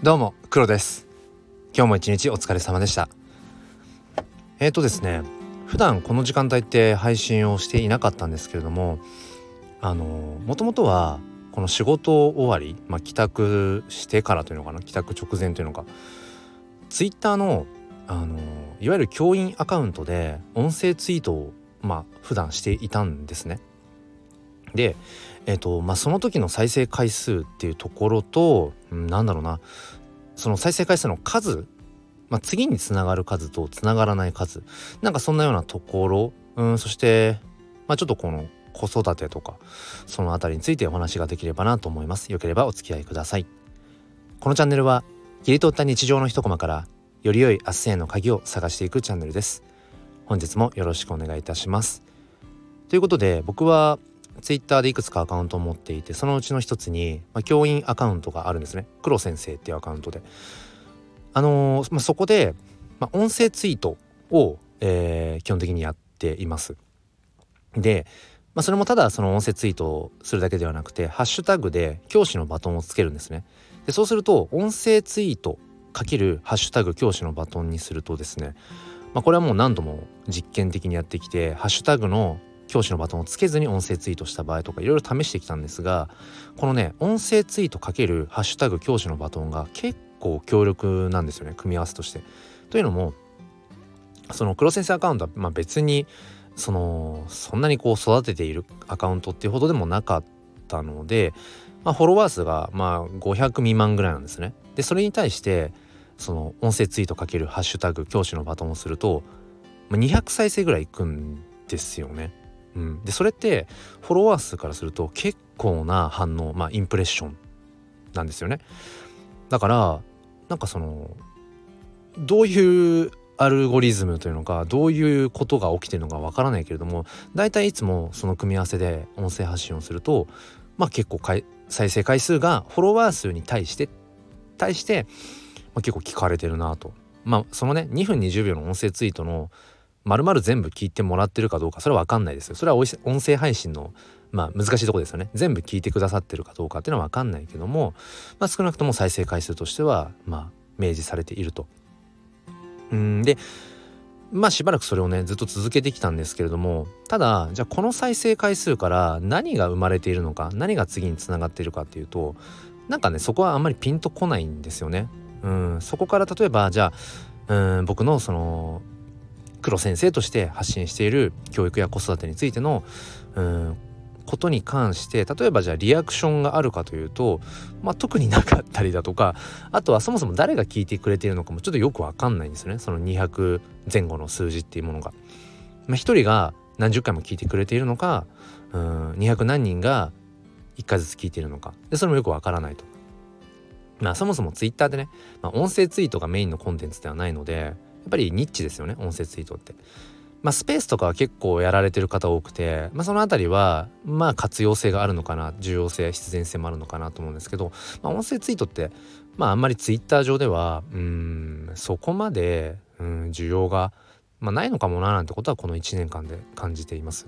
どうも黒です今日も一日お疲れ様でしたえーとですね普段この時間帯って配信をしていなかったんですけれどもあのもともとはこの仕事終わり、まあ、帰宅してからというのかな帰宅直前というのかツイッターのあのいわゆる教員アカウントで音声ツイートをまあ普段していたんですね。で、えーとまあ、その時の再生回数っていうところと、うん、なんだろうな。その再生回数の数、まあ、次につながる数とつながらない数。なんかそんなようなところ、うん、そして、まあ、ちょっとこの子育てとかその辺りについてお話ができればなと思います。よければお付き合いください。このチャンネルは切り取った日常の一コマからより良い明日への鍵を探していくチャンネルです。本日もよろしくお願いいたします。ということで僕はツイッターでいくつかアカウントを持っていてそのうちの一つに、まあ、教員アカウントがあるんですね。黒先生っていうアカウントで。あのー、まあ、そこで、まあ、音声ツイートを、えー、基本的にやっています。で、まあ、それもただその音声ツイートをするだけではなくてハッシュタグで教師のバトンをつけるんですね。でそうすると音声ツイートかけるハッシュタグ教師のバトンにするとですねまあ、これはもう何度も実験的にやってきてハッシュタグの教師のバトンをつけずに音声ツイートした場合とかいろいろ試してきたんですがこのね音声ツイートかけるハッシュタグ教師のバトンが結構強力なんですよね組み合わせとして。というのもその黒先生アカウントはま別にそのそんなにこう育てているアカウントっていうほどでもなかったので、まあ、フォロワー数がまあ500未満ぐらいなんですね。でそれに対してその音声ツイートかけるハッシュタグ教師のバトンをすると、200再生ぐらいいくんですよね。うん、でそれってフォロワー数からすると結構な反応まあインプレッションなんですよね。だからなんかそのどういうアルゴリズムというのかどういうことが起きてるのかわからないけれども大体いつもその組み合わせで音声発信をするとまあ結構再生回数がフォロワー数に対して対して、まあ、結構聞かれてるなと。まあそのね2分20秒の音声ツイートの丸々全部聞いてもらってるかどうかそれは分かんないですよそれは音声配信のまあ難しいとこですよね全部聞いてくださってるかどうかっていうのは分かんないけども、まあ、少なくとも再生回数としてはまあ明示されていると。うんでまあしばらくそれをねずっと続けてきたんですけれどもただじゃあこの再生回数から何が生まれているのか何が次につながっているかっていうとなんかねそこはあんまりピンとこないんですよね。うんそこから例えばじゃあうん僕のその黒先生として発信している教育や子育てについてのうんことに関して例えばじゃあリアクションがあるかというと、まあ、特になかったりだとかあとはそもそも誰が聞いてくれているのかもちょっとよく分かんないんですよねその200前後の数字っていうものが。まあ、1人が何十回も聞いてくれているのかうん200何人が1回ずつ聞いているのかでそれもよく分からないと。まあそもそも Twitter でね、まあ、音声ツイートがメインのコンテンツではないのでぱりニッチですよね音声ツイートって。まあ、スペースとかは結構やられてる方多くて、まあ、その辺りはまあ活用性があるのかな重要性必然性もあるのかなと思うんですけど、まあ、音声ツイートってまああんまりツイッター上ではうんそこまでうん需要が、まあ、ないのかもななんてことはこの1年間で感じています。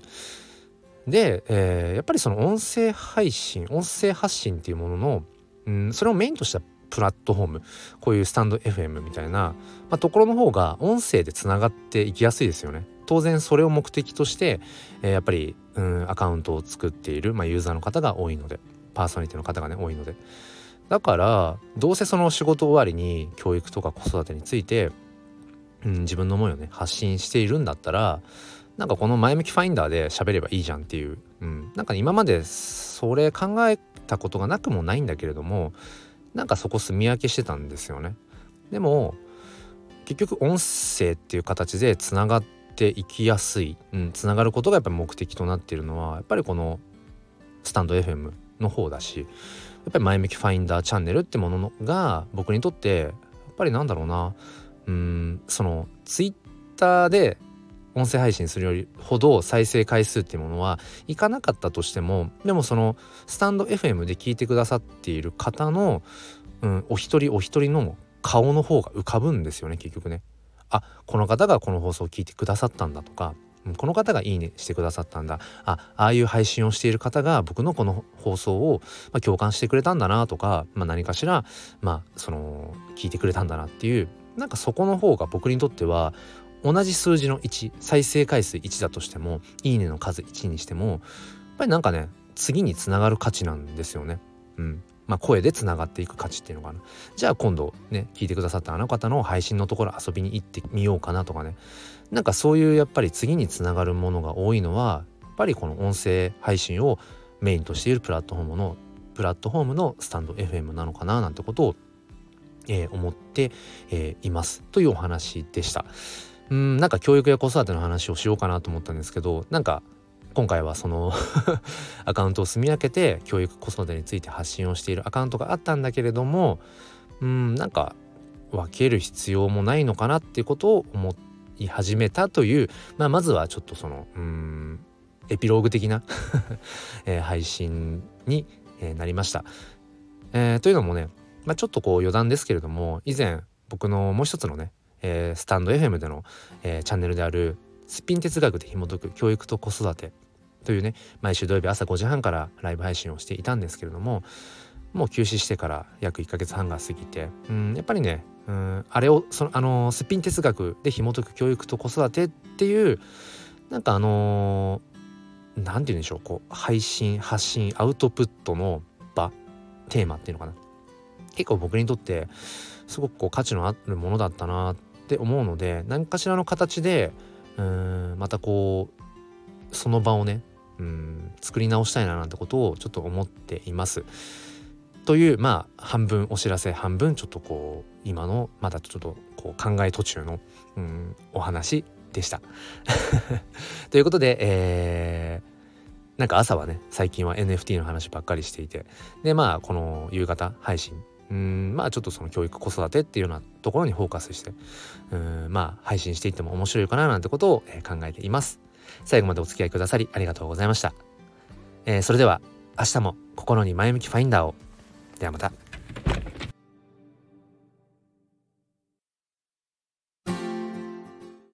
で、えー、やっぱりその音声配信音声発信っていうもののうんそれをメインとしたプラットフォームこういうスタンド FM みたいな、まあ、ところの方が音声でつながっていきやすいですよね。当然それを目的として、えー、やっぱり、うん、アカウントを作っている、まあ、ユーザーの方が多いのでパーソナリティの方がね多いので。だからどうせその仕事終わりに教育とか子育てについて、うん、自分の思いをね発信しているんだったらなんかこの前向きファインダーで喋ればいいじゃんっていう、うん、なんか今までそれ考えたことがなくもないんだけれどもなんかそこ住み分けしてたんですよね。でも結局音声っていう形でつながっていきやすい、うん、つながることがやっぱり目的となっているのはやっぱりこのスタンド FM の方だしやっぱり前向きファインダーチャンネルってものが僕にとってやっぱりなんだろうなうんそのツイッターで音声配信するよりほど再生回数っていうものはいかなかったとしてもでもそのスタンド FM で聞いてくださっている方の、うん、お一人お一人の顔の方が浮かぶんですよね結局ね。あこの方がこの放送を聞いてくださったんだとかこの方がいいねしてくださったんだあああいう配信をしている方が僕のこの放送を、まあ、共感してくれたんだなとか、まあ、何かしら、まあ、その聞いてくれたんだなっていうなんかそこの方が僕にとっては同じ数字の1再生回数1だとしてもいいねの数1にしてもやっぱりなんかね次につながる価値なんですよね。うんまあ、声でつながっていく価値っていうのかなじゃあ今度ね聞いてくださったあの方の配信のところ遊びに行ってみようかなとかねなんかそういうやっぱり次につながるものが多いのはやっぱりこの音声配信をメインとしているプラットフォームのプラットフォームのスタンド FM なのかななんてことを、えー、思って、えー、いますというお話でした。うんなんか教育や子育ての話をしようかなと思ったんですけどなんか今回はその アカウントを住み分けて教育子育てについて発信をしているアカウントがあったんだけれどもうんなんか分ける必要もないのかなっていうことを思い始めたという、まあ、まずはちょっとそのうんエピローグ的な え、配信に、え、なりました。えー、というのもね、まあ、ちょっとこう余談ですけれども以前僕のもう一つのね、えー、スタンド FM での、えー、チャンネルであるスピン哲学で紐解く教育と子育てというね毎週土曜日朝5時半からライブ配信をしていたんですけれどももう休止してから約1ヶ月半が過ぎてうんやっぱりねうんあれをそのあのすっぴん哲学で紐解く教育と子育てっていうなんかあの何、ー、て言うんでしょうこう配信発信アウトプットの場テーマっていうのかな。結構僕にとってすごくこう価値のあるものだったなって思うので何かしらの形でうんまたこうその場をねうん作り直したいななんてことをちょっと思っています。というまあ半分お知らせ半分ちょっとこう今のまだちょっとこう考え途中のうんお話でした。ということで、えー、なんか朝はね最近は NFT の話ばっかりしていてでまあこの夕方配信うんまあちょっとその教育子育てっていうようなところにフォーカスしてうんまあ配信していっても面白いかななんてことを、え、考えています。最後までお付き合いくださりありがとうございました、えー、それでは明日も心に前向きファインダーを。ではまた。